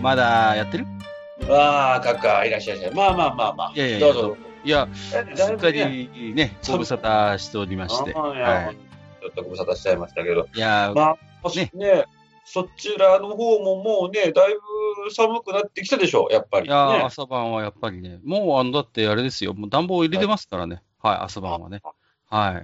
まだやってる？わあ、かか、いらっしゃいませ。まあまあまあまあ。いやいやどうぞ。いや、すっかりね、ご無沙汰しておりまして。ああいちょっとご無沙汰しちゃいましたけど。い。いや、まあ、もしねそちらの方ももうね、だいぶ寒くなってきたでしょ、やっぱり。いや、ね、朝晩はやっぱりね、もうあの、だってあれですよ、もう暖房入れてますからね。はい、朝晩はね。はい。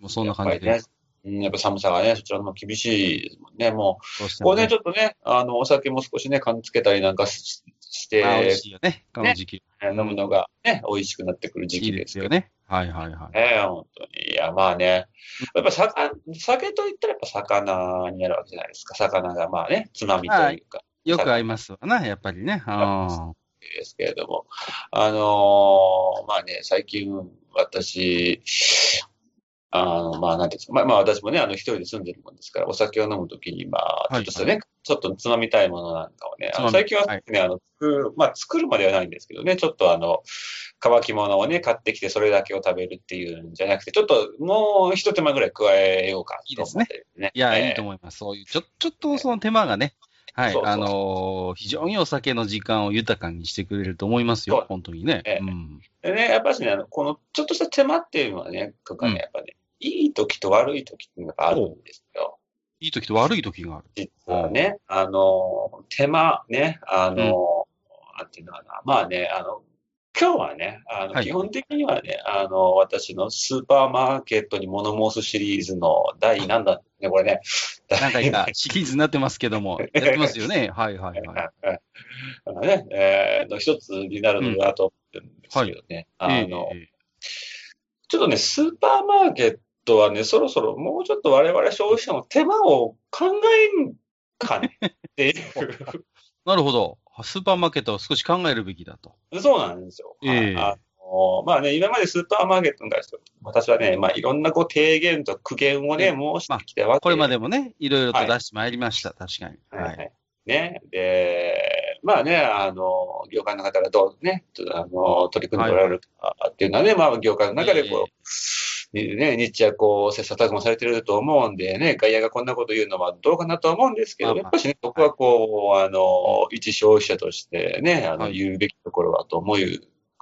もうそんな感じで。やっぱりねうんやっぱ寒さがね、そちらの方厳しいですもんね。もう、こうね、どうしてもねちょっとね、あの、お酒も少しね、缶つけたりなんかしして、あ美味しいよね、この時期。飲むのがね、美味しくなってくる時期ですよね。はいはいはい。ねえ、本当に。いや、まあね。やっぱ酒、酒と言ったらやっぱ魚になるわけじゃないですか。魚がまあね、つまみというか、よく合いますわな、やっぱりね。あですけれども。あのーまあね、最近、私、あの、まあ、なんていうんですか。まあ、まあ、私もね、あの、一人で住んでるもんですから、お酒を飲むときに、まあ、はいちょっとしたね、ちょっとつまみたいものなんかをね、あの最近ははいね、あの、作る、まあ、作るまではないんですけどね、ちょっとあの、乾き物をね、買ってきて、それだけを食べるっていうんじゃなくて、ちょっと、もう一手間ぐらい加えようかと思ってね。いや、ええいいと思います。そういう、ちょ、ちょっとその手間がね、はい、そうそうあのー非常にお酒の時間を豊かにしてくれると思いますよ、本当にね。ええうん。でね、やっぱしね、あの、この、ちょっとした手間っていうのはね、とかね、うんやっぱね、いい時と悪い時っていうのがあるんですよ。いい時と悪い時がある。実はね、あの、手間ね、あの、なんていうのかな、まあね、あの、今日はね、あの、はい基本的にはね、あの、私のスーパーマーケットに物申すシリーズの第何だね、これね。何回か シリーズになってますけども、やってますよね。はいはいはい。あのね、えーの一つになるのだと思ってるんですけどね。あの、えええちょっとね、スーパーマーケットはね、そろそろもうちょっと我々消費者の手間を考えんかね？っていう。えなるほど。スーパーマーケットは少し考えるべきだと。そうなんですよ。ええあのまあね、今までスーパーマーケットに対して、私はね、まあいろんなこう提言と苦言をね、ええ申してきたわけこれまでも。もね、いろいろと出してまいりました。確かに。はいは。はいい。ね。で、まあね、あの、業界の方がどうね、あの、取り組んでおられるかっていうのはね、まあ業界の中でこう、にね、日夜こう、切磋琢磨されてると思うんでね、外野がこんなこと言うのはどうかなとは思うんですけど、やっぱしね、僕はこう、あの、一消費者としてね、あの、はい。言うべきところはと思う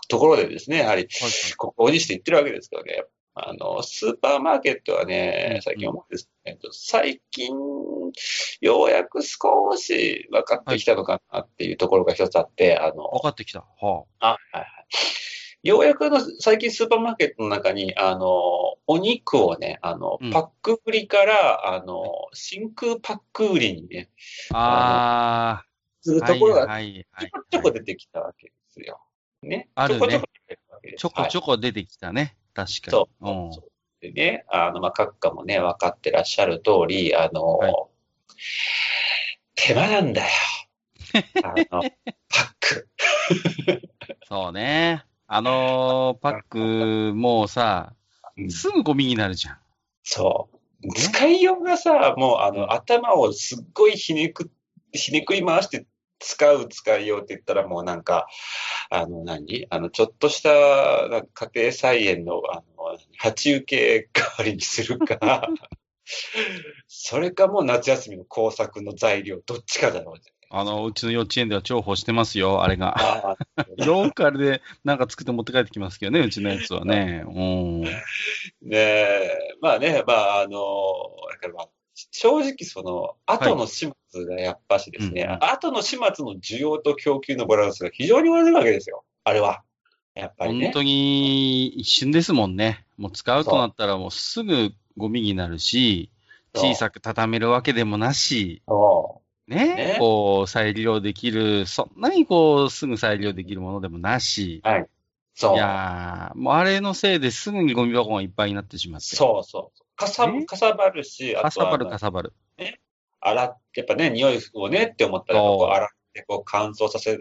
ところでですね、やはり、はいここにして言ってるわけですけどね、あの、スーパーマーケットはうんね、最近思うんですけど、最近、ようやく少し分かってきたのかなっていうところが一つあって、あの、分かってきた。はあ、はいはい。ようやくあの、最近スーパーマーケットの中に、あの、お肉をね、あのうん、パック売りから、あの、真空パック売りにね、あ。ああ。するところがはいはいちょこちょこ出てきたわけですよ。ね？あるねちょこちょこ出てるわけです。ちょこちょこ。こ出てきたね。確かに。そう。うんそうでね、あの、まあ、閣下もね、分かってらっしゃる通り、あの、はい手間なんだよ。あの、パック。そうね。あのーパック、もうさ、うんすぐゴミになるじゃん。そう。使いようがさ、もうあの、頭をすっごいひねく、ひねくり回して使う使いようって言ったらもうなんか、あの何？あの、ちょっとしたなんか家庭菜園の、あの、鉢受け代わりにするか、それかもう夏休みの工作の材料、どっちかだろうね。あの、うちの幼稚園では重宝してますよ、あれが。ああ ローカルでなんか作って持って帰ってきますけどね、うちのやつはね。うん。ねえ、まあね、まあ、あの、だからまあ、正直その、後の始末がやっぱしですね、うんうん後の始末の需要と供給のバランスが非常に悪いわけですよ。あれは。やっぱりね。本当に一瞬ですもんね。もう使うとなったらもうすぐゴミになるし、小さく畳めるわけでもなし、そね、ねこう再利用できる、そんなにこうすぐ再利用できるものでもなし、う。はい。そう。いやー、もうあれのせいですぐにゴミ箱がいっぱいになってしまって。そうそう。かさえ、かさばるし、あとはかさばるかさばる。洗っ、やっぱね、匂いをねって思ったら、こう洗っでこう乾燥させ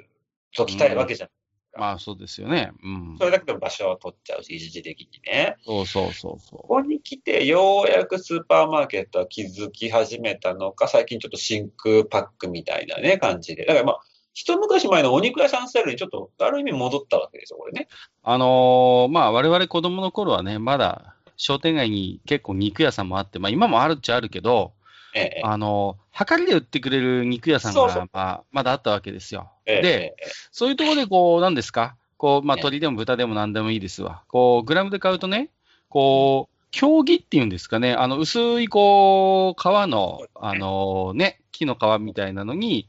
ときたいわけじゃん。まあそうですよね。うんそ。れだけでも場所を取っちゃうし、一時的にね。そうそうそうそここに来て、ようやくスーパーマーケットは気づき始めたのか、最近ちょっと真空パックみたいなね、感じで。だからまあ、一昔前のお肉屋さんスタイルにちょっと、ある意味戻ったわけですよ、これね。う。あのーまあ我々子供の頃はね、まだ商店街に結構肉屋さんもあって、まあ今もあるっちゃあるけど、ええ、あのー、量りで売ってくれる肉屋さんが、まあ、まだあったわけですよ。ええ、で、ええそういうところでこう、なんですか？こう、まあ、ね鳥でも豚でも何でもいいですわ。こう、グラムで買うとね、こう、競技っていうんですかね、あの、薄い、こう、皮の、あのね、木の皮みたいなのに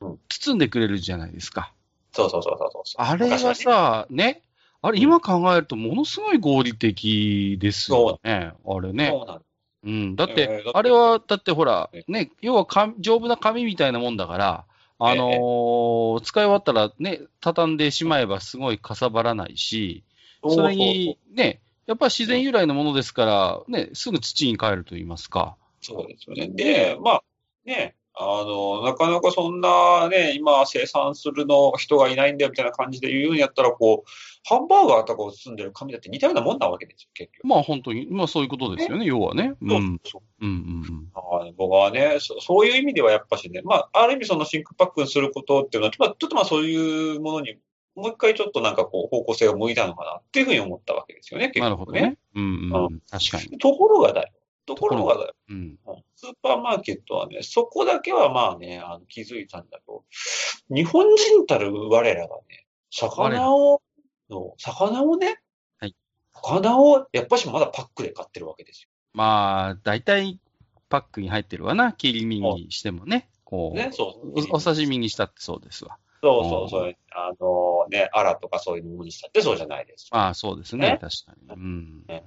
うん、包んでくれるじゃないですか。そうそうそうそう。あれは昔さ、ね、ねあれ、今考えるとものすごい合理的ですよね。あれね。そうなんうん。だっえーてあれは、だってほらえ、ね、要はか丈夫な紙みたいなもんだから、あのー使い終わったらね、畳んでしまえばすごいかさばらないし、それに、ね、やっぱり自然由来のものですから、ね、すぐ土に帰ると言いますか。そうですよね。で、まあ、ね、あの、なかなかそんなね、今生産するの人がいないんだよみたいな感じで言うんやったら、こう、ハンバーガーとかを包んでる紙だって似たようなもんなわけですよ、結局。まあ本当に、まあそういうことですよね、要はね。うん。うんそううんうん。僕はねそ、そういう意味ではやっぱしね、まあ、ある意味その真空パックにすることっていうのは、まあ、ちょっとまあそういうものに、もう一回ちょっとなんかこう、方向性を向いたのかなっていうふうに思ったわけですよね、結局なるほどね。うんうんうん。確かに。ところがだよ。ところが。うん。スーパーマーケットはね、そこだけはまあね、あの気づいたんだと、日本人たる我らがね、魚を、の魚をね、はい魚をやっぱしまだパックで買ってるわけですまあ、大体パックに入ってるわな。切り身にしてもね。こよ。う、ね、そう。おお刺身にしたってそうですわ。そうそうそう。あのね、アラとかそういうものにしたってそうじゃないです。まあそうですね、ね確かに。うん。ね、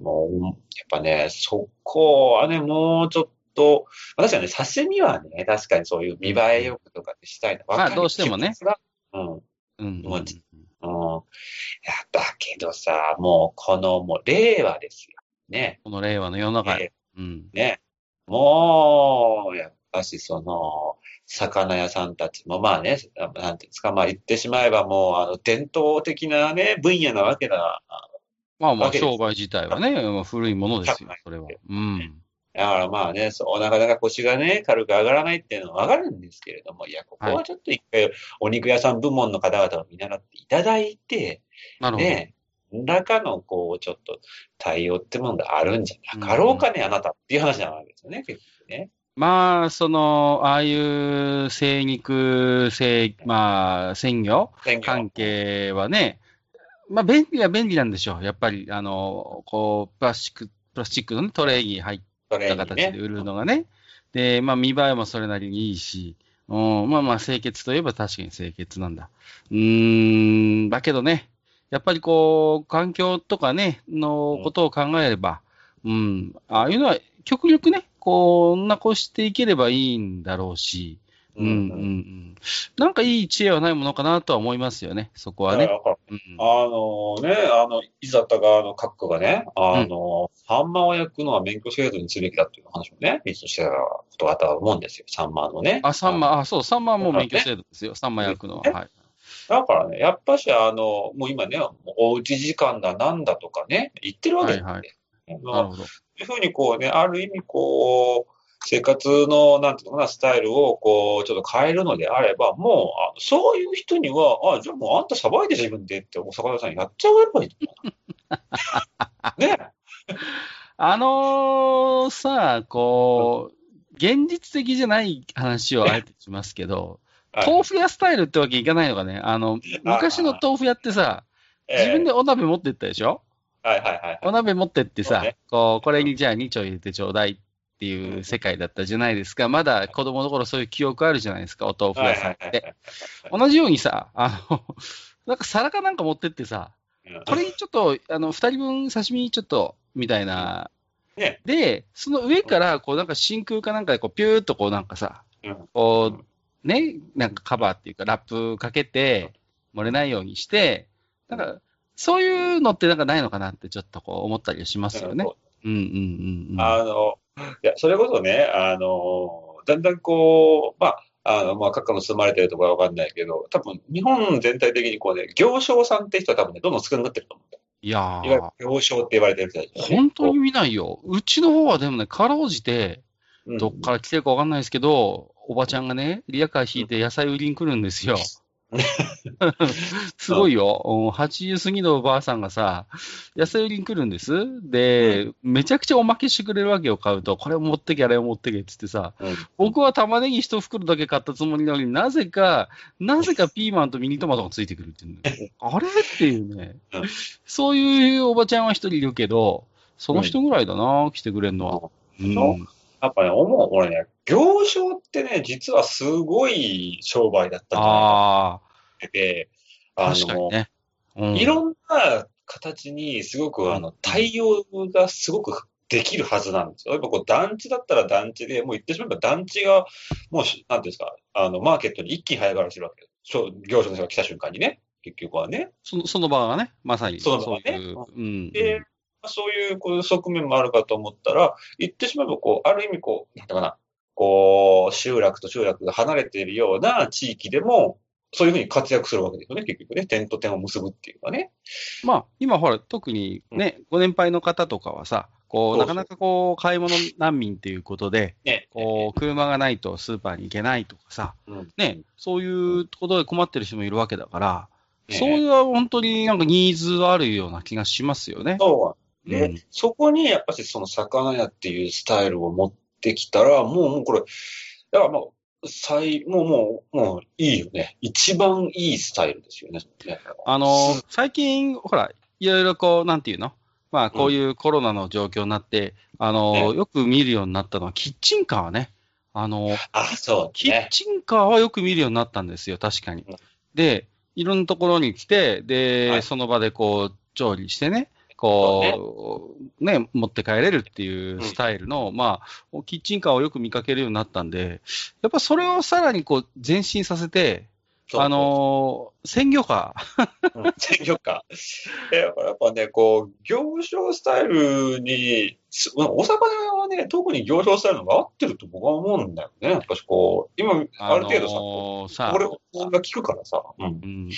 もう、やっぱね、そこはね、もうちょっと、確かにね、刺身はね、確かにそういう見栄えよくとかってしたいのまあどうしてもねうん。うんうんもううん。いや、だけどさ、もう、この、もう、令和ですよ。ね。この令和の世の中。うん。ね。もう、やっぱし、その、魚屋さんたちも、まあね、なんていうんですか、まあ言ってしまえばもう、あの、伝統的なね、分野なわけだ。まあまあ、商売自体はね、まあ古いものですよ、それは。うん。だからまあね、そう、なかなか腰がね、軽く上がらないっていうのはわかるんですけれども、いや、ここはちょっと一回、お肉屋さん部門の方々を見習っていただいて、なるほど。ね、何らかの、こう、ちょっと対応ってものがあるんじゃなかろうかね、あなたっていう話なわけですよね、結局ね。まあ、その、ああいう精肉、精、まあ、鮮魚関係はね、まあ、便利は便利なんでしょう。やっぱり、あの、こう、プラスチック、プラスチックのねトレイに入った形でね。売るのがね。で、まあ、見栄えもそれなりにいいし、うん、まあまあ、清潔といえば確かに清潔なんだ。うーん、だけどね、やっぱりこう、環境とかね、のことを考えれば、うん、ああいうのは極力ね、こう、残していければいいんだろうし、うん、うん、うん。なんかいい知恵はないものかなとは思いますよね、そこはね。あのね、あの、いざた側の各区がね、あの、サンマを焼くのは免許制度にすべきだっていう話をね、いつしてたことがあったと思うんですよ、サンマのね。あ、サンマ、あ、そう、サンマはもう免許制度ですよ、サンマ焼くのは。ねはい。だからね、やっぱし、あの、もう今ね、おうち時間だなんだとかね、言ってるわけですよ、はいねなるほど。そういうふうにこうね、ある意味こう、生活の、なんていうのかな、スタイルをこう、ちょっと変えるのであれば、もう、あそういう人には、あ、じゃあもうあんたさばいて自分でって、お魚屋さんやっちゃえばいいと思う。ね。あのーさ、こう、現実的じゃない話をあえてしますけど、豆腐屋スタイルってわけいかないのかね。あの、昔の豆腐屋ってさ、自分で。でお鍋持ってったでしょ？はいはいはいはい。お鍋持ってってさね、こう、これにじゃあ2丁入れてちょうだいっていう世界だったじゃないですか。まだ子供の頃そういう記憶あるじゃないですか、お豆腐屋さんって。同じようにさ、あの、なんか皿かなんか持ってってさ、これにちょっと、あの、二人分刺身ちょっと、みたいな。ねで、その上から、こう、なんか真空かなんかで、こう、ピューっとこう、なんかさ、うんこう、ね、なんかカバーっていうか、ラップかけて、漏れないようにして、なんか、そういうのってなんかないのかなってちょっとこう思ったりしますよね。うんうんうんうん。あの、いや、それこそね、あの、だんだんこう、まあ、あの、まあ、各家の住まれてるところはわかんないけど、多分、日本全体的にこうね、行商さんって人は多分ね、どんどん少なくなってると思うんだよ。いやいわゆるー、行商って言われてる人たち、ね。本当に見ないよ。うちの方はでもね、かろうじて、うんどっから来てるかわかんないですけど、おばちゃんがね、リアカー引いて野菜売りに来るんですよ。すごいよ。うん80過ぎのおばあさんがさ、野菜売りに来るんです。で、めちゃくちゃおまけしてくれるわけよ、買うと。これを持ってけ、あれを持ってけ、つってさ。うん僕は玉ねぎ一袋だけ買ったつもりなのになぜか、なぜかピーマンとミニトマトがついてくるっていうね。あれっていうねうん。そういうおばちゃんは一人いるけど、その人ぐらいだな、来てくれるのは。うんやっぱね、思う。俺ね、行商ってね、実はすごい商売だったんじゃないかあってて、あ、あの、ね。うんいろんな形にすごくあの対応がすごくできるはずなんですよ。やっぱこう団地だったら団地で、もう言ってしまえば団地が、もうし、なんていうんですか、あの、マーケットに一気に早変わりするわけです。商業者の人が来た瞬間にね、結局はね。そのその場がね、まさに。その場がねそういう。うん。で、そういうこう側面もあるかと思ったら、言ってしまえば、こう、ある意味、こう、なんていうかな、こう、集落と集落が離れているような地域でも、そういうふうに活躍するわけですよね、結局ね。点と点を結ぶっていうかね。まあ、今ほら、特にね、ご年配の方とかはさ、こう、なかなかこう、買い物難民っていうことで、ね。こう、車がないとスーパーに行けないとかさ、うんね、そういうことで困ってる人もいるわけだから、ねそういう本当になんかニーズはあるような気がしますよね。そう。で、うんそこにやっぱりその魚屋っていうスタイルを持ってきたら、もう、もうこれ、だからもう、最、もう、もう、もういいよね。一番いいスタイルですよね。ねあの、最近、ほら、いろいろこう、なんていうの？まあ、こういうコロナの状況になって、あの、ねよく見るようになったのは、キッチンカーね。あの、あ、そうキッね。チンカーはよく見るようになったんですよ、確かにうん。で、いろんなところに来て、で、はいその場でこう、調理してね、こう、ね、持って帰れるっていうスタイルの、まあ、キッチンカーをよく見かけるようになったんで、やっぱそれをさらにこう、前進させて、あのー鮮魚カー、うん鮮魚か。えやっぱね、こう、行商スタイルに、すお魚はね、特に行商スタイルのが合ってると僕は思うんだよね。やっぱしこう、今、ある程度さ、のーさこれ、が効くからさ。うん。うん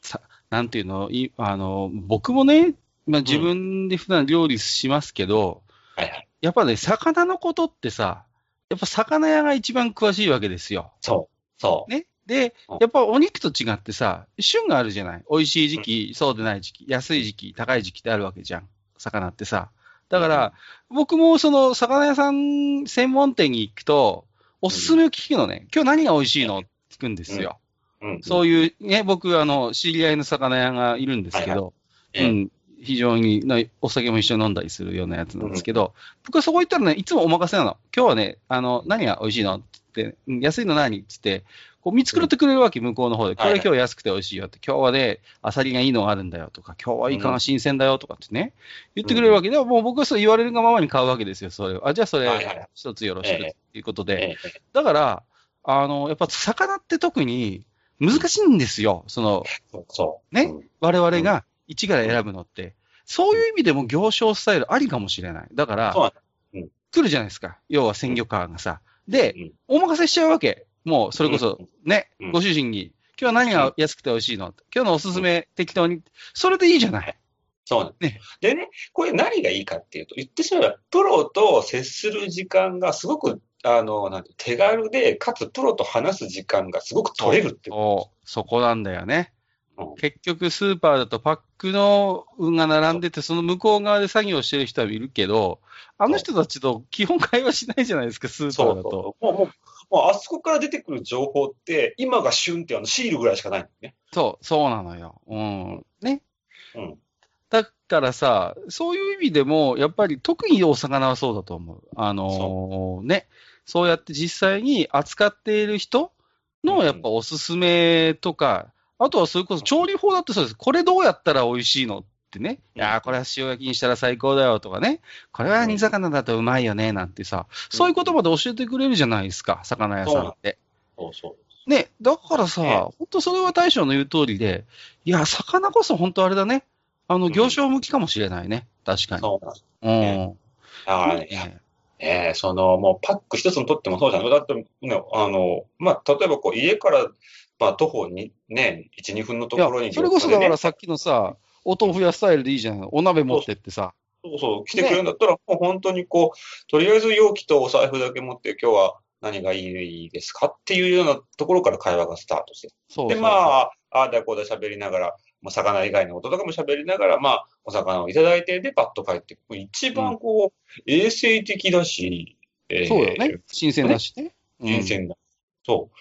さ、なんていうの、いあの、僕もね、まあ、自分で普段料理しますけど、はいはい。やっぱね、魚のことってさ、やっぱ魚屋が一番詳しいわけですよ。そう。そう。ね。でうん、やっぱお肉と違ってさ、旬があるじゃない。美味しい時期、そうでない時期、安い時期、高い時期ってあるわけじゃん。魚ってさ。だから、僕もその魚屋さん専門店に行くと、おすすめを聞くのね。今日何が美味しいのって聞くんですよ。うん。そういう、ね、僕、あの、知り合いの魚屋がいるんですけど、ええうん、非常にな、お酒も一緒に飲んだりするようなやつなんですけど、僕はそこ行ったらね、いつもお任せなの。今日はね、あの、何が美味しいのって言って、うん安いの何って言って、こう見繕ってくれるわけ、向こうの方で。これ今日安くて美味しいよって、今日はね、アサリがいいのがあるんだよとか、今日はイカが新鮮だよとかってね、言ってくれるわけで、もう僕はそう言われるがままに買うわけですよ、それを。あ、じゃあそれ、一つよろしくええっていうことで。ええだから、あの、やっぱ魚って特に難しいんですよ。その、そう。ねうん我々が一から選ぶのって。そういう意味でも行商スタイルありかもしれない。だから、来るじゃないですか。要は鮮魚カーがさ。で、うんお任せしちゃうわけ。もう、それこそ、ね、うんご主人に、今日は何が安くて美味しいの？今日のおすすめ、適当に。それでいいじゃない。そうなんねでね、これ何がいいかっていうと、言ってしまえば、プロと接する時間がすごく、あの、なんて手軽で、かつプロと話す時間がすごく取れるってこそう、そこなんだよね。うん結局、スーパーだとパックの運が並んでて、その向こう側で作業してる人はいるけど、あの人たちと基本会話しないじゃないですか、スーパーだと。そう。もう、もう、もうあそこから出てくる情報って、今が旬ってあのシールぐらいしかないんだよね。そう、そうなのよ。うん。ね。うん。だからさ、そういう意味でも、やっぱり特にお魚はそうだと思う。あのーね。そうやって実際に扱っている人のやっぱおすすめとか、あとはそれこそ調理法だってそうです。これどうやったら美味しいのってね。いやーこれは塩焼きにしたら最高だよとかね。これは煮魚だとうまいよねなんてさ、そういうことまで教えてくれるじゃないですか、魚屋さんって。そうそう。ね、だからさ、ね本当それは大将の言う通りで、いや、魚こそ本当あれだね。あの、ん行商向きかもしれないね。確かに。そうなんです。うん。ねだからね、ねねえ、その、もうパック一つにとってもそうじゃん。だって、ね、あの、まあ、例えばこう、家から、まあ、徒歩に、ね、1、2分のところに、それこそだからねさっきのさ、お豆腐屋スタイルでいいじゃん。お鍋持ってってさ。そうそう、来てくれるんだったら、もう本当にこう、とりあえず容器とお財布だけ持って、今日は何がいいですかっていうようなところから会話がスタートして。で、そうそうそうまあ、ああだこうだ喋りながら、まあ、魚以外のこととかも喋りながら、まあ、お魚をいただいて、で、パッと帰って。一番こう、衛生的だし、えーそうよね。新鮮だしね。うん新鮮だ。そう。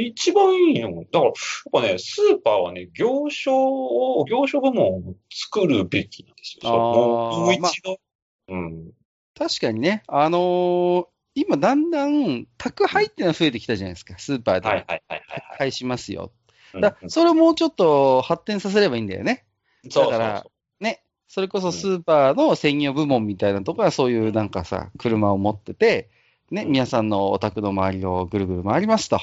一番いいの。だから、やっぱね、スーパーはね、業種を、業種部門を作るべきなんですよ。もう一度。うん。確かにね、あのー今だんだん宅配っていうのは増えてきたじゃないですか、スーパーで。はいはいはいはい宅配しますよ。はい。だそれをもうちょっと発展させればいいんだよね。だからね。それこそスーパーの専業部門みたいなところはそういうなんかさ、車を持ってて、ね、うん皆さんのお宅の周りをぐるぐる回りますと。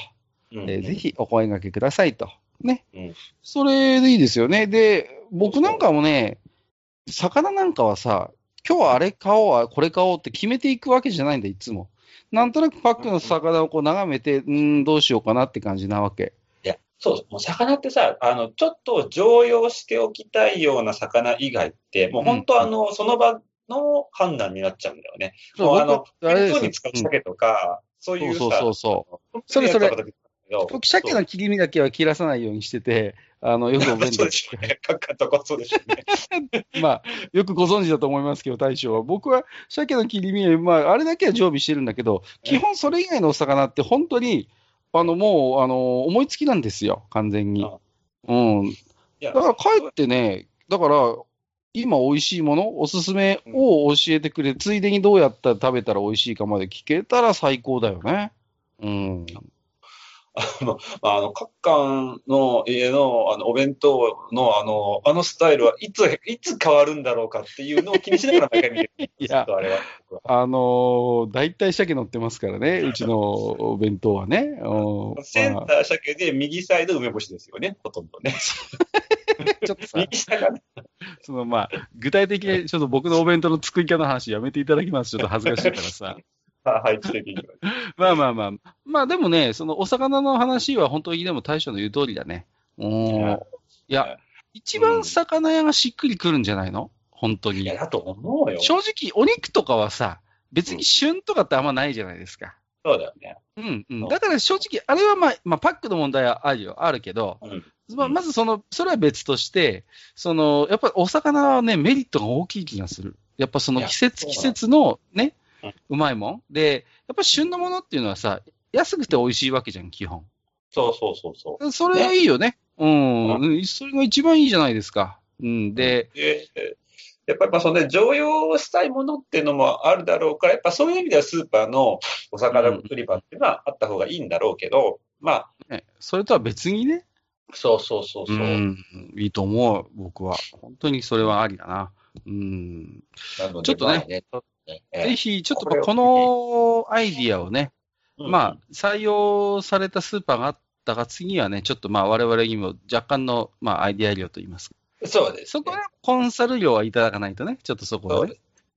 そう。うんえーぜ。ひお声掛けくださいと。ね。うんそれでいいですよね。で、僕なんかもね、魚なんかはさ、今日はあれ買おう、これ買おうって決めていくわけじゃないんだ、いつも。なんとなくパックの魚をこう眺めて、うーん、どうしようかなって感じなわけ。いや、そうそう、もう魚ってさ、あの、ちょっと常用しておきたいような魚以外って、もう本当あの、その場の判断になっちゃうんだよね。もうあの、僕あれに使う鮭とか、そういうさ、そうそうそううそれそれ僕僕、鮭の切り身だけは切らさないようにしてて、あの、よくお弁当そうで、しょうね。かっかとかそうでしょうね。まあ、よくご存知だと思いますけど、大将は。僕は鮭の切り身、まあ、あれだけは常備してるんだけど、基本それ以外のお魚って本当に、あの、もう、あの、思いつきなんですよ、完全にあ。うん。だから、かえってね、だから、今美味しいもの、おすすめを教えてくれ、ついでにどうやったら食べたら美味しいかまで聞けたら最高だよね。うん。あの、あの、各館の家の、あの、お弁当の、あの、あのスタイルはいつ、いつ変わるんだろうかっていうのを気にしながら毎回見てる。いやあれは。あのー、大体鮭乗ってますからね、うちのお弁当はね。センター鮭で右サイド梅干しですよね、ほとんどね。ちょっとさ、右下がね。そのまあ、具体的にちょっと僕のお弁当の作り方の話やめていただきます。ちょっと恥ずかしいからさ。配置的に。まあまあまあ。まあでもね、そのお魚の話は本当にでも大将の言う通りだね。うん。いや、一番魚屋がしっくりくるんじゃないの本当にいや、。だと思うよ。正直、お肉とかはさ、別に旬とかってあんまないじゃないですか。そうだよね。うん、うん。だから正直、あれはまあ、まあ、パックの問題はあるよ、あるけど、うん。まあ、まずその、それは別として、その、やっぱりお魚はね、メリットが大きい気がする。やっぱその季節、季節のねうん、うまいもん。で、やっぱ旬のものっていうのはさ、安くて美味しいわけじゃん、基本。そうそうそうそそれはいいよね。うん、ううん。それが一番いいじゃないですか。うん。で、う。で、やっぱりまあそのね、常用したいものっていうのもあるだろうから、やっぱそういう意味ではスーパーのお魚売り場っていうのはあった方がいいんだろうけど、まあ、ね、それとは別にね、そうそうそうそう。ん、いいと思う、僕は。本当にそれはありだな。うん。なのでちょっとねねえぜひ、ちょっとこのアイディアをね、うんまあ、採用されたスーパーがあったが、次はね、ちょっとまあ、我々にも若干の、まあ、アイディア量といいますか。そうです、ね。そこはコンサル料はいただかないとね、ちょっとそこはね。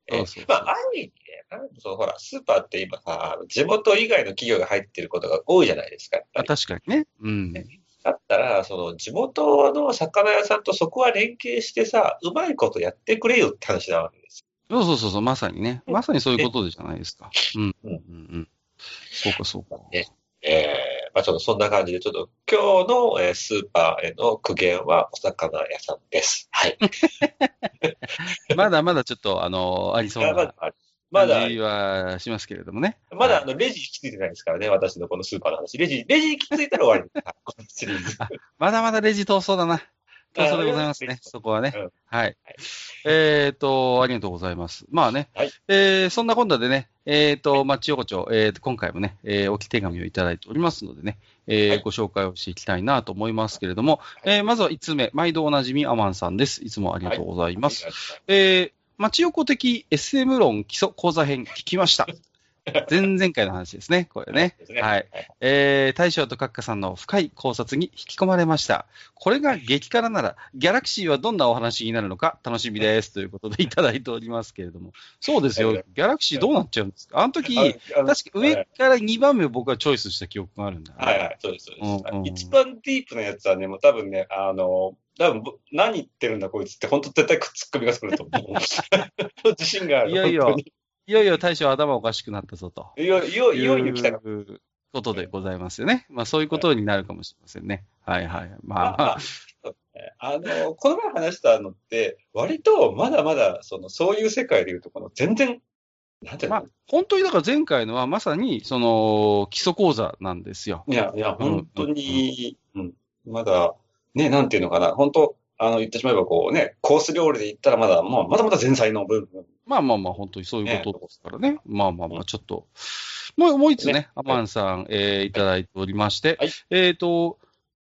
えまあ、兄貴ね、そうほら、スーパーって今さ、地元以外の企業が入ってることが多いじゃないですか。あり確かにね。うん。だったら、その地元の魚屋さんとそこは連携してさ、うまいことやってくれよって話なわけです。そうそうそうそう、まさにね。まさにそういうことじゃないですか。うん。ううんん。うん。そうか、そうか。ね。えー、まあちょっとそんな感じで、ちょっと今日の、えースーパーへの苦言はお魚屋さんです。はい。まだまだちょっと、あの、ありそうな感じはしますけれどもね。まだあはいのレジ行き着いてないですからね、私のこのスーパーの話。レジ、レジ行き着いたら終わりです。このシリーズ。まだまだレジ闘争だな。闘争でございますね。そこはね。はい。えっ、と、ありがとうございます。まあね。はいえーそんな今度でね、えっ、と、まあ、千代子町、えーと、今回もね、えー置き手紙をいただいておりますのでね、えーはいご紹介をしていきたいなと思いますけれども、えーまずは5つ目、毎度おなじみアマンさんです。いつもありがとうございます。す。えー、町横的 SM 論基礎講座編聞きました。前々回の話ですね、これね。はい。えー、大将と閣下さんの深い考察に引き込まれました。これが激辛なら、ギャラクシーはどんなお話になるのか楽しみです。ということでいただいておりますけれども。そうですよ。ギャラクシーどうなっちゃうんですか？あの時、確か上から2番目を僕はチョイスした記憶があるんだ、はいはい、そうです、そうです。うんうん一番ディープなやつはね、もう多分ね、あの、多分ぼ何言ってるんだこいつって、本当絶対ツッコミがすると思う。自信がある。いよいよ本当にいよいよ大将頭おかしくなったぞと。いよいよいよいよ来たことでございますよね。まあそういうことになるかもしれませんね。はいはい。まあまあ、あの、この前話したのって、割とまだまだ、その、そういう世界でいうとこの、全然、なんていうの、まあ本当にだから前回のはまさにその基礎講座なんですよ。いや、いや、うん本当に、うん、まだ、ね、なんていうのかな、本当あの、言ってしまえばこうね、コース料理で言ったらまだ、もう、まだまだ前菜の部分。まあまあまあ本当にそういうことですからね。まあまあまあちょっと、もうもう一つね、ね。アマンさん、えーい。ただいておりまして、はい。えっ、と、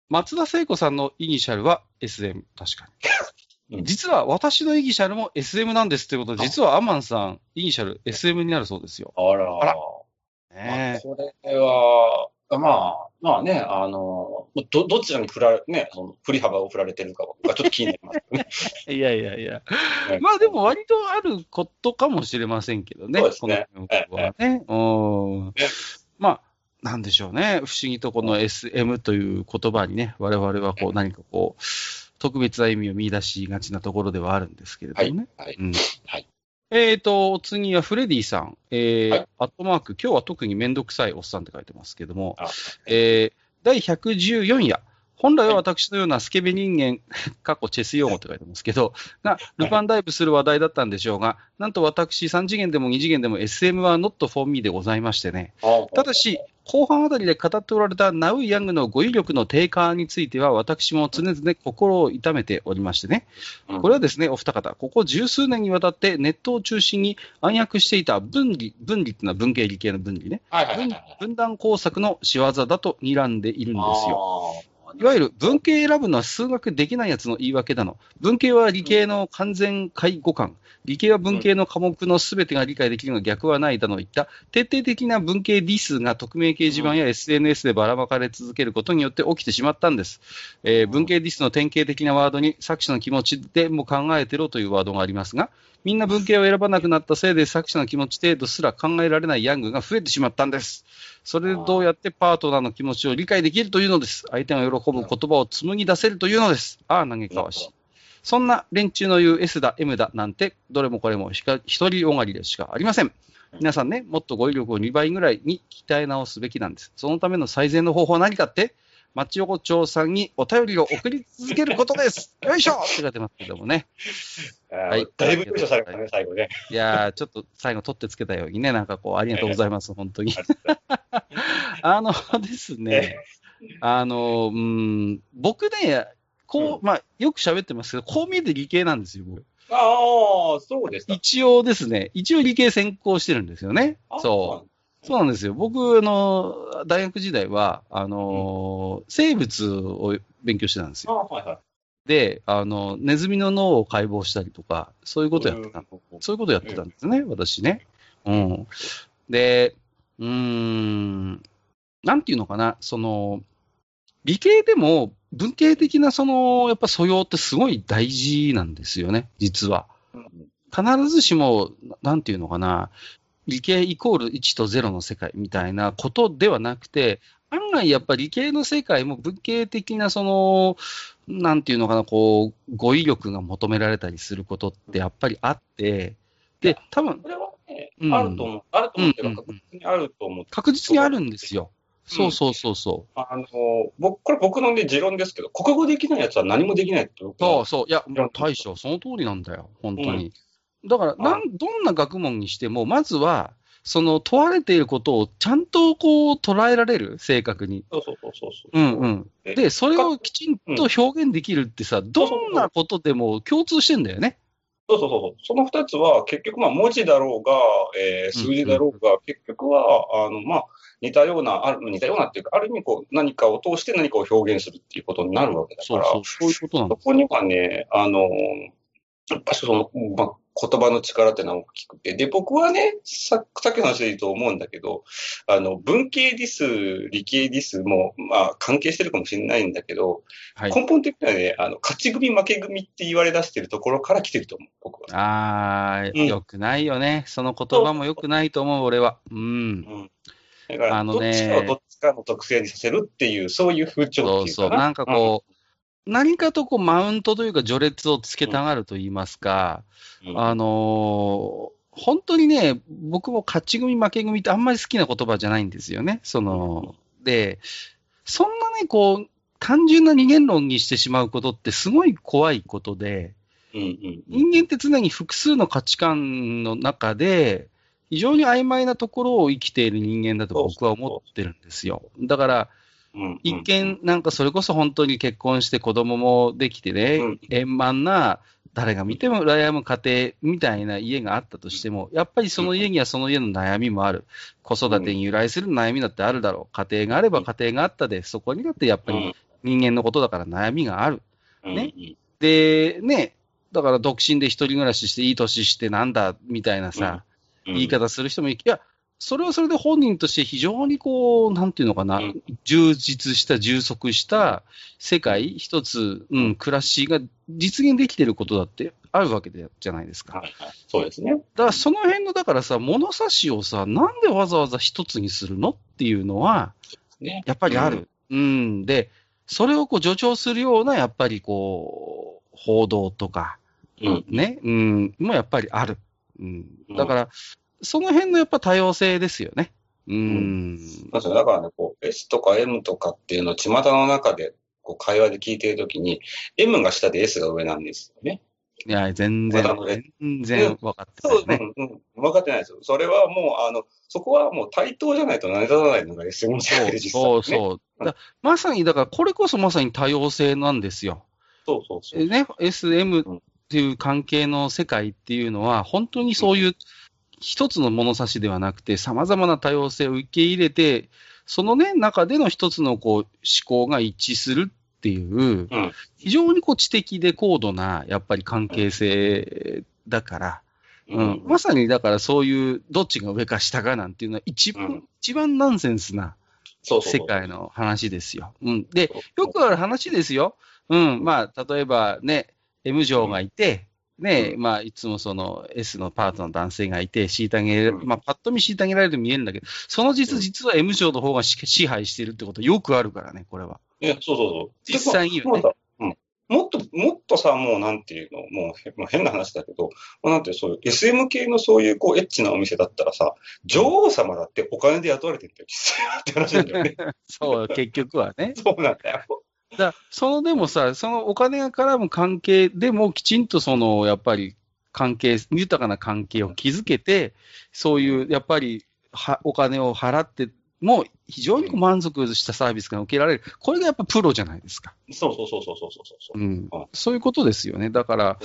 松田聖子さんのイニシャルは SM、確かに。うん。実は私のイニシャルも SM なんですってことで、実はアマンさん、イニシャル SM になるそうですよ。あら。あら。まあねこれは、まあ、まあね、あの、ど、どちらに振られ、ね、その振り幅を振られてるかがちょっと気になりますね。いやいやいや。ねまあでも割とあることかもしれませんけどね。そうですねこの曲はね。うん。まあ、なんでしょうね。不思議とこの SM という言葉にね、我々はこう何かこう、特別な意味を見出しがちなところではあるんですけれどもね。はい。うん。はい。えーと、お次はフレディさん。えーはいアットマーク、今日は特にめんどくさいおっさんって書いてますけども、あえー第114夜。本来は私のようなスケベ人間、過去チェス用語って書いてますけど、が、ルパンダイブする話題だったんでしょうが、なんと私3次元でも2次元でも SM は not for me でございましてね。ただし、後半あたりで語っておられたナウイ・ヤングの語彙力の低下については、私も常々心を痛めておりましてね。うんこれはですね、お二方、ここ十数年にわたってネットを中心に暗躍していた分離、分離っていうのは文系理系の分離ね。分断工作の仕業だと睨んでいるんですよ。よいわゆる文系選ぶのは数学できないやつの言い訳だの。文系は理系の完全解互換。理系は文系の科目のすべてが理解できるが逆はないだのいった、徹底的な文系ディスが匿名掲示板や SNS でばらまかれ続けることによって起きてしまったんです。えー文系ディスの典型的なワードに作者の気持ちでも考えてろというワードがありますが、みんな文系を選ばなくなったせいで作者の気持ち程度すら考えられないヤングが増えてしまったんです。それでどうやってパートナーの気持ちを理解できるというのです。相手が喜ぶ言葉を紡ぎ出せるというのです。ああ、嘆かわしい。そんな連中の言う S だ、M だなんて、どれもこれも一人よがりでしかありません。皆さんね、もっと語彙力を2倍ぐらいに鍛え直すべきなんです。そのための最善の方法は何かって、町横丁さんにお便りを送り続けることです。よいしょって書いてますけどもね。はい。だいぶ優勝されたね、最後ね。いやー、ちょっと最後取ってつけたようにね、なんかこう、ありがとうございます、本当に。あのですね、あの、うん、僕ね、こう、まあ、よく喋ってますけど、こう見えて理系なんですよ、僕。ああ、そうですか。一応ですね、一応理系専攻してるんですよね。あそう。そうなんですよ。僕、あの、大学時代は、あの、生物を勉強してたんですあよ。はいはい。で、あの、ネズミの脳を解剖したりとか、そういうことやってた。そういうことやってたんですね、私ね。うん。で、うーん、なんていうのかな、その、理系でも文系的なその、やっぱ素養ってすごい大事なんですよね、実は。うん必ずしも、なんていうのかな、理系イコール1と0の世界みたいなことではなくて、案外やっぱり理系の世界も文系的なその、なんていうのかな、こう、語彙力が求められたりすることってやっぱりあって、で、多分これはね、うんあると思う。あると思うけど、うん確実にあると思う。確実にあるんですよ。そうそうそうそう。あの、僕、これ僕のね、持論ですけど、国語できないやつは何もできないってそうそう。いや、大将、その通りなんだよ。本当に。だから、なん、どんな学問にしても、まずは、その問われていることをちゃんとこう捉えられる、正確に。そうそうそうそうそう。うんうん。でで、それをきちんと表現できるってさ、どんなことでも共通してんだよね。そうそうそう。その二つは、結局、まあ、文字だろうが、えー数字だろうが、結局は、あの、まあ、似たような、ある似たようなっていうか、ある意味、こう、何かを通して何かを表現するっていうことになるわけだから、そうそう、そういうことなんだ。そこにはね、あの、やっぱりその、まあ、言葉の力ってのは大きくて。で、僕はね、ささっきの話で言うと思うんだけど、あの、文系ディス、理系ディスも、まあ、関係してるかもしれないんだけど、はい。根本的にはね、あの、勝ち組負け組って言われ出してるところから来てると思う、僕は。ああ、うんよくないよね。その言葉もよくないと思う、俺は。うん。うん。だから、どっちかをどっちかの特性にさせるっていう、そういう風潮そうそう。っていうかな。なんかこう、何かとこう、マウントというか序列をつけたがると言いますか、うん、あのー本当にね、僕も勝ち組負け組ってあんまり好きな言葉じゃないんですよね。その、で、そんなね、こう、単純な二元論にしてしまうことってすごい怖いことで、うんうん人間って常に複数の価値観の中で、非常に曖昧なところを生きている人間だと僕は思ってるんですよ。だから、うん。一見、なんかそれこそ本当に結婚して子供もできてね、うん。円満な、誰が見ても羨む家庭みたいな家があったとしても、やっぱりその家にはその家の悩みもある。子育てに由来する悩みだってあるだろう。家庭があれば家庭があったで、そこにだってやっぱり人間のことだから悩みがある。うん。ね。で、ね、だから独身で一人暮らししていい年してなんだみたいなさ、うん。言い方する人もいい。いや、それはそれで本人として非常にこう、なんていうのかな、うん充実した、充足した世界、一つ、うん、暮らしが実現できてることだってあるわけでじゃないですか。はいはい。そうですね。だからその辺の、だからさ、物差しをさ、なんでわざわざ一つにするのっていうのは、ね。やっぱりある。うん、で、それをこう助長するような、やっぱりこう、報道とか、うん。ね、うん、もやっぱりある。うん。だから、その辺のやっぱ多様性ですよね。うん。まずだからね、こう、S とか M とかっていうのを巷の中で、こう、会話で聞いてるときに、M が下で S が上なんですよね。いや、全然全然分かってそう、ないね。うん、うん。分かってないですよ。それはもう、あの、そこはもう対等じゃないと成り立たないのが S の世界で実際、そうね。そう。だまさに、だから、これこそまさに多様性なんですよ。そうそうそう。えね、SM うんっていう関係の世界っていうのは、本当にそういう一つの物差しではなくて、様々な多様性を受け入れて、そのね、中での一つのこう思考が一致するっていう、うん非常にこう知的で高度な、やっぱり関係性だから、うんまさにだからそういう、どっちが上か下かなんていうのは一番、うん一番ナンセンスな世界の話ですよ。うん。で、よくある話ですよ。うん。まあ、例えばね、M 嬢がいて、ね、うまあ、いつもその S のパートの男性がいて、虐げ、うんまあ、パッと見虐げられるように見えるんだけど、その実、うん実は M 嬢の方が支支配してるってことよくあるからね、これは。いや、そうそうそう。実際にはねもうんもっと、もっとさ、もうなんていうの、もう変な話だけど、なんていう、そういう SM 系のそういうこうエッチなお店だったらさ、女王様だってお金で雇われてるんだよ、実際はって話なんだよね。そう、結局はね。そうなんだよ。だそのでもさ、そのお金が絡む関係でもきちんとその、やっぱり関係、豊かな関係を築けて、そういう、やっぱりはお金を払っても、非常に満足したサービスが受けられる。これがやっぱプロじゃないですか。そうそうそうそうそうそううん。そういうことですよね。だから、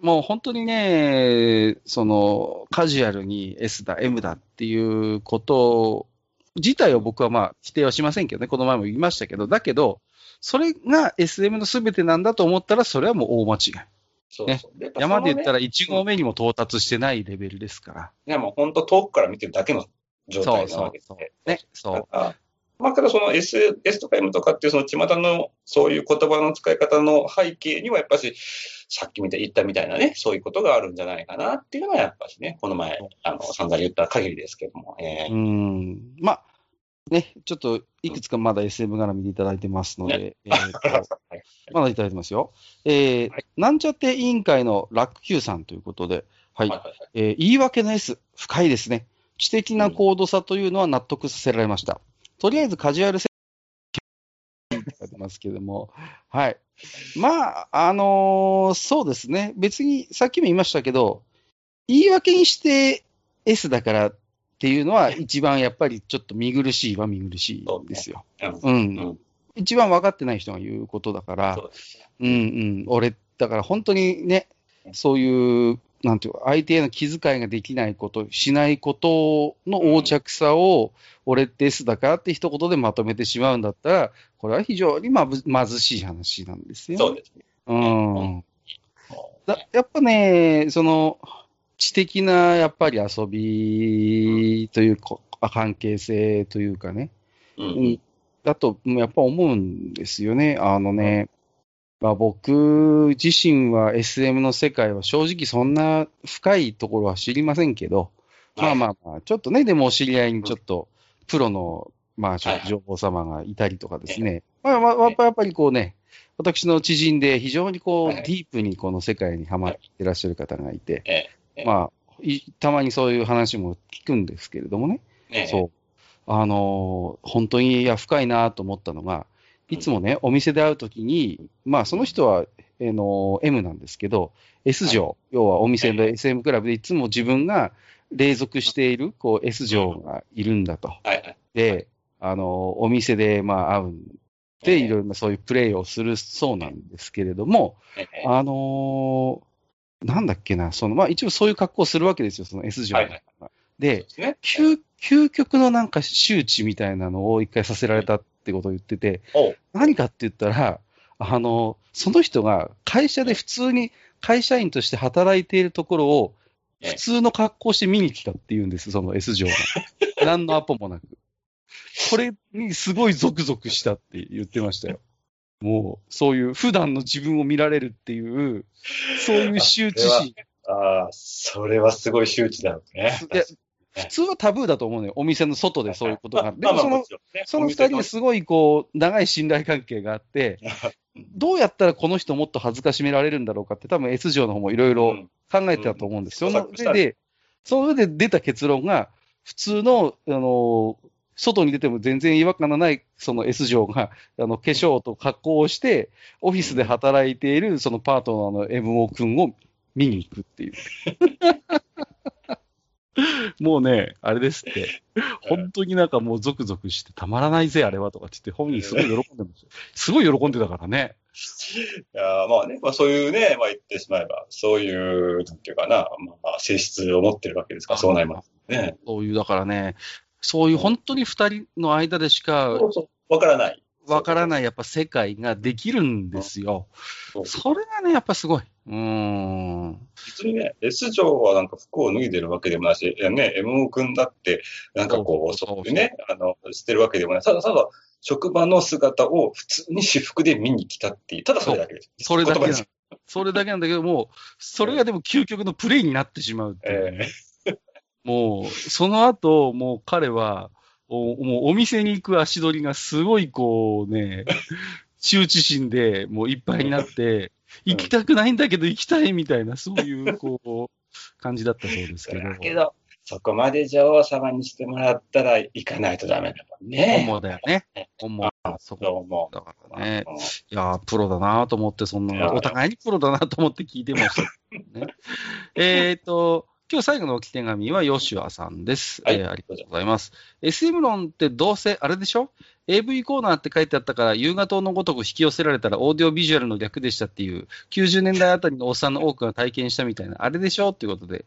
もう本当にね、その、カジュアルに S だ、M だっていうこと自体を僕はまあ否定はしませんけどね、この前も言いましたけど、だけど、それが SM の全てなんだと思ったら、それはもう大間違い。そうそうで山で言ったらそのね1合目にも到達してないレベルですから。いや、もう本当遠くから見てるだけの状態なわけで。そうそうね、そあまあ、けどその S, S とか M とかっていうその巷のそういう言葉の使い方の背景にはやっぱし、さっき見て言ったみたいなね、そういうことがあるんじゃないかなっていうのはやっぱしね、この前、あの、散々言った限りですけども。えう。うん。まあ、ね、ちょっといくつかまだ SM 絡みでいただいてますので、えーまだいただいてますよ。えーはいなんちゃって委員会のラック Q さんということで、はい。はいはいはいえー言い訳の S、深いですね。知的な高度さというのは納得させられました。とりあえずカジュアル性書いてますけども、はい。まあ、あのーそうですね。別に、さっきも言いましたけど、言い訳にして S だからっていうのは一番やっぱりちょっと見苦しいは見苦しいんですよ。うんうん。うん一番分かってない人が言うことだからそ、うんうん、俺、だから本当にね、そういう、なんていうか、相手への気遣いができないこと、しないことの横着さを、俺って S だからって一言でまとめてしまうんだったら、これは非常にまぶ貧しい話なんですよ。そうですね。うん。だやっぱね、その、知的なやっぱり遊びというか、関係性というかね、ううん。ん、だと、やっぱ思うんですよね。あのね、まあ、僕自身は SM の世界は正直そんな深いところは知りませんけど、まあまあまあ、ちょっとね、でもお知り合いにちょっと、プロの、まあ、情報様がいたりとかですね。まあまあ、やっぱやっぱりこうね、私の知人で非常にこう、はい。ディープにこの世界にハマっていらっしゃる方がいて、まあ、いたまにそういう話も聞くんですけれどもね。えそう。あのー本当にいや深いなと思ったのが、いつもね、お店で会うときに、まあ、その人は、えーの M なんですけど、S 嬢、要はお店の SM クラブでいつも自分が隷属している、こう、S 嬢がいるんだと。はいはい。で、あのーお店で、まあ、会うんで、いろいろなそういうプレイをするそうなんですけれども、ええ。あのーなんだっけな、その、まあ、一応そういう格好をするわけですよ、その S 嬢が。はいはいで、ね。究究極のなんか周知みたいなのを一回させられたってことを言ってて、何かって言ったら、あの、その人が会社で普通に会社員として働いているところをええ普通の格好して見に来たっていうんです、その S 嬢が。何のアポもなく。これにすごいゾクゾクしたって言ってましたよ。もう、そういう普段の自分を見られるっていう、そういう羞恥心。ああ、それはすごい周知だろうね。いや普通はタブーだと思うのよ。お店の外でそういうことが。でもそのその二人ですごいこう、長い信頼関係があって、どうやったらこの人もっと恥ずかしめられるんだろうかって、多分 S 上の方もいろいろうん考えてたと思うんですよ。うんその上で、その上で出た結論が、普通の、あの、外に出ても全然違和感のない、その S 上が、あの、化粧と格好をして、オフィスで働いている、そのパートナーの MO 君を見に行くっていう。もうね、あれですって、本当になんかもうゾクゾクしてたまらないぜ、あれはとかって言って、本人すごい喜んでました。すごい喜んでたからね。いやまあね、まあそういうね、まあ言ってしまえば、そういう、なんていうかな、まあ性質を持ってるわけですから、そうなりますね。そういう、だからね、そういう本当に二人の間でしかわからない。わからないやっぱ世界ができるんですよ。それがね、やっぱすごい。うーん。別にね、S 上はなんか服を脱いでるわけでもないし、ね、MO 君だって、なんかこう、そういうね、あの、してるわけでもない。ただただ、職場の姿を普通に私服で見に来たっていう、ただそれだけです。それだけそれだけなんだけども、それがでも究極のプレイになってしまうっていうね、えもう、その後、もう彼は、おもうお店に行く足取りがすごいこうね、羞恥心でもういっぱいになって、うん行きたくないんだけど行きたいみたいな、そういうこう、感じだったそうですけど。だけど、そこまで女王様にしてもらったら行かないとダメだもんね。本望だよね。本望。そこ。も。だからね。うんいやー、プロだなと思って、そんな、お互いにプロだなと思って聞いてました、ね。えっと、今日最後の置き手紙はヨシュアさんです。はいえーありがとうございます。SM 論ってどうせあれでしょ ?AV コーナーって書いてあったから、夕方のごとく引き寄せられたらオーディオビジュアルの略でしたっていう、90年代あたりのおっさんの多くが体験したみたいな、あれでしょ？っていうことで、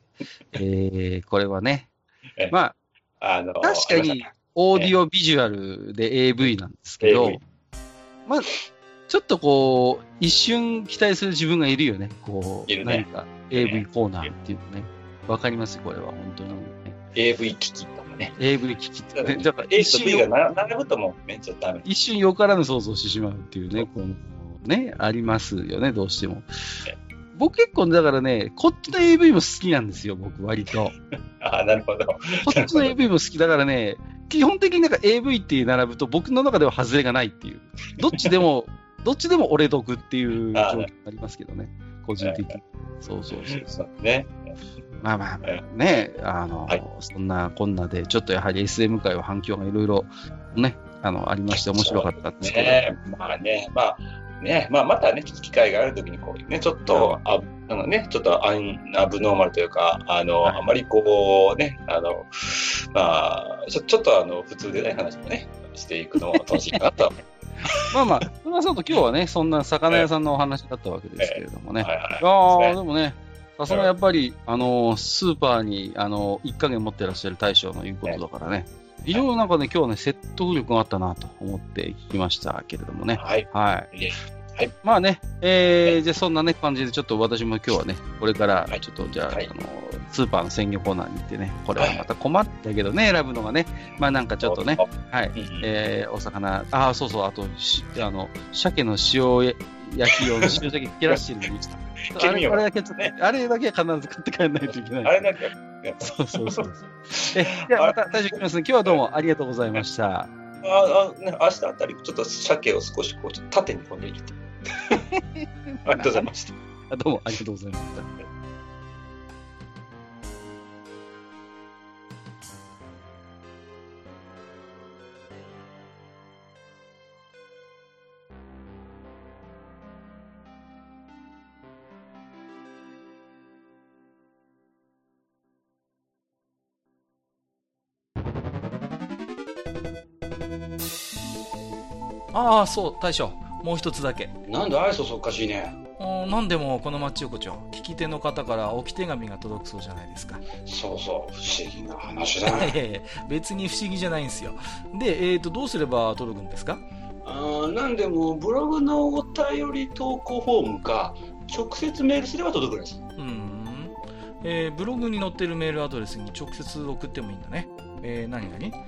えー、これはねえ、まあ、あの、確かに、オーディオビジュアルで AV なんですけどまあ、ちょっとこう、一瞬期待する自分がいるよね。こう、ね何か AV コーナーっていうのね。わかりますこれは本当に、ね。AV 機器とかね。AV 機器ってね。だから A 一と B が並ぶともうめっちゃダメ。一瞬よからぬ想像してしまうっていうね、この、ね、ありますよね、どうしてもえ。僕結構だからね、こっちの AV も好きなんですよ、僕割と。ああ、なるほど。こっちの AV も好きだからね、基本的になんか AV って並ぶと僕の中では外れがないっていう。どっちでも、どっちでも俺得っていう状況になりますけどね。個人的に。そうそうそう。そうね。まあまあまあね、あの、はい。そんなこんなで、ちょっとやはり SM 界は反響がいろいろね、あの、ありまして面白かったんですけど。ね。まあね、まあ、ね、まあまたね、ちょっと機会があるときにこういうね、ちょっと、ああのね、ちょっとアンアブノーマルというか、あの、はい。あまりこうね、あの、まあ、ちょちょっとあの、普通でない話もね、していくのも楽しいかなと。まあまあ、それはそうと今日はね、そんな魚屋さんのお話だったわけですけれどもね。い。はい。い。やー、ね。でもね、さすがやっぱり、あのー、スーパーに、あのー、一加減持ってらっしゃる大将の言うことだからね、非常になんかね、今日はね、説得力があったなと思って聞きましたけれどもね。はい。はい。はい。まあね、えーじゃあそんなね、感じで、ちょっと私も今日はね、これからはい、ちょっと、じゃあ、はい。あの、スーパーの鮮魚コーナーに行ってね、これはまた困ったけどね、選ぶのがね、まあなんかちょっとね、はい、うんえーお魚、ああ、そうそう、あと、しあの、鮭の塩焼き用の塩鮭切らしてるのにした。あれあれだけちょっと、ねあれだけは必ず買って帰らないといけない。あれなんか、そうそうそう。え、じゃあまた大将きます今日は どうもありがとうございました。ああ、ね、明日あたり、ちょっと鮭を少しこう、縦にこんで入れて。ありがとうございました。あどうもありがとうございました。ああ、そう、大将。もう一つだけ。なんで愛想そっかしいね。うんなんでもこの町横丁、聞き手の方から置き手紙が届くそうじゃないですか。そうそう、不思議な話だ いね。やいや別に不思議じゃないんですよ。で、えーと、どうすれば届くんですか？あーなんでも、ブログのお便り投稿フォームか、直接メールすれば届くんです。うーん、えーブログに載ってるメールアドレスに直接送ってもいいんだね。えー、何々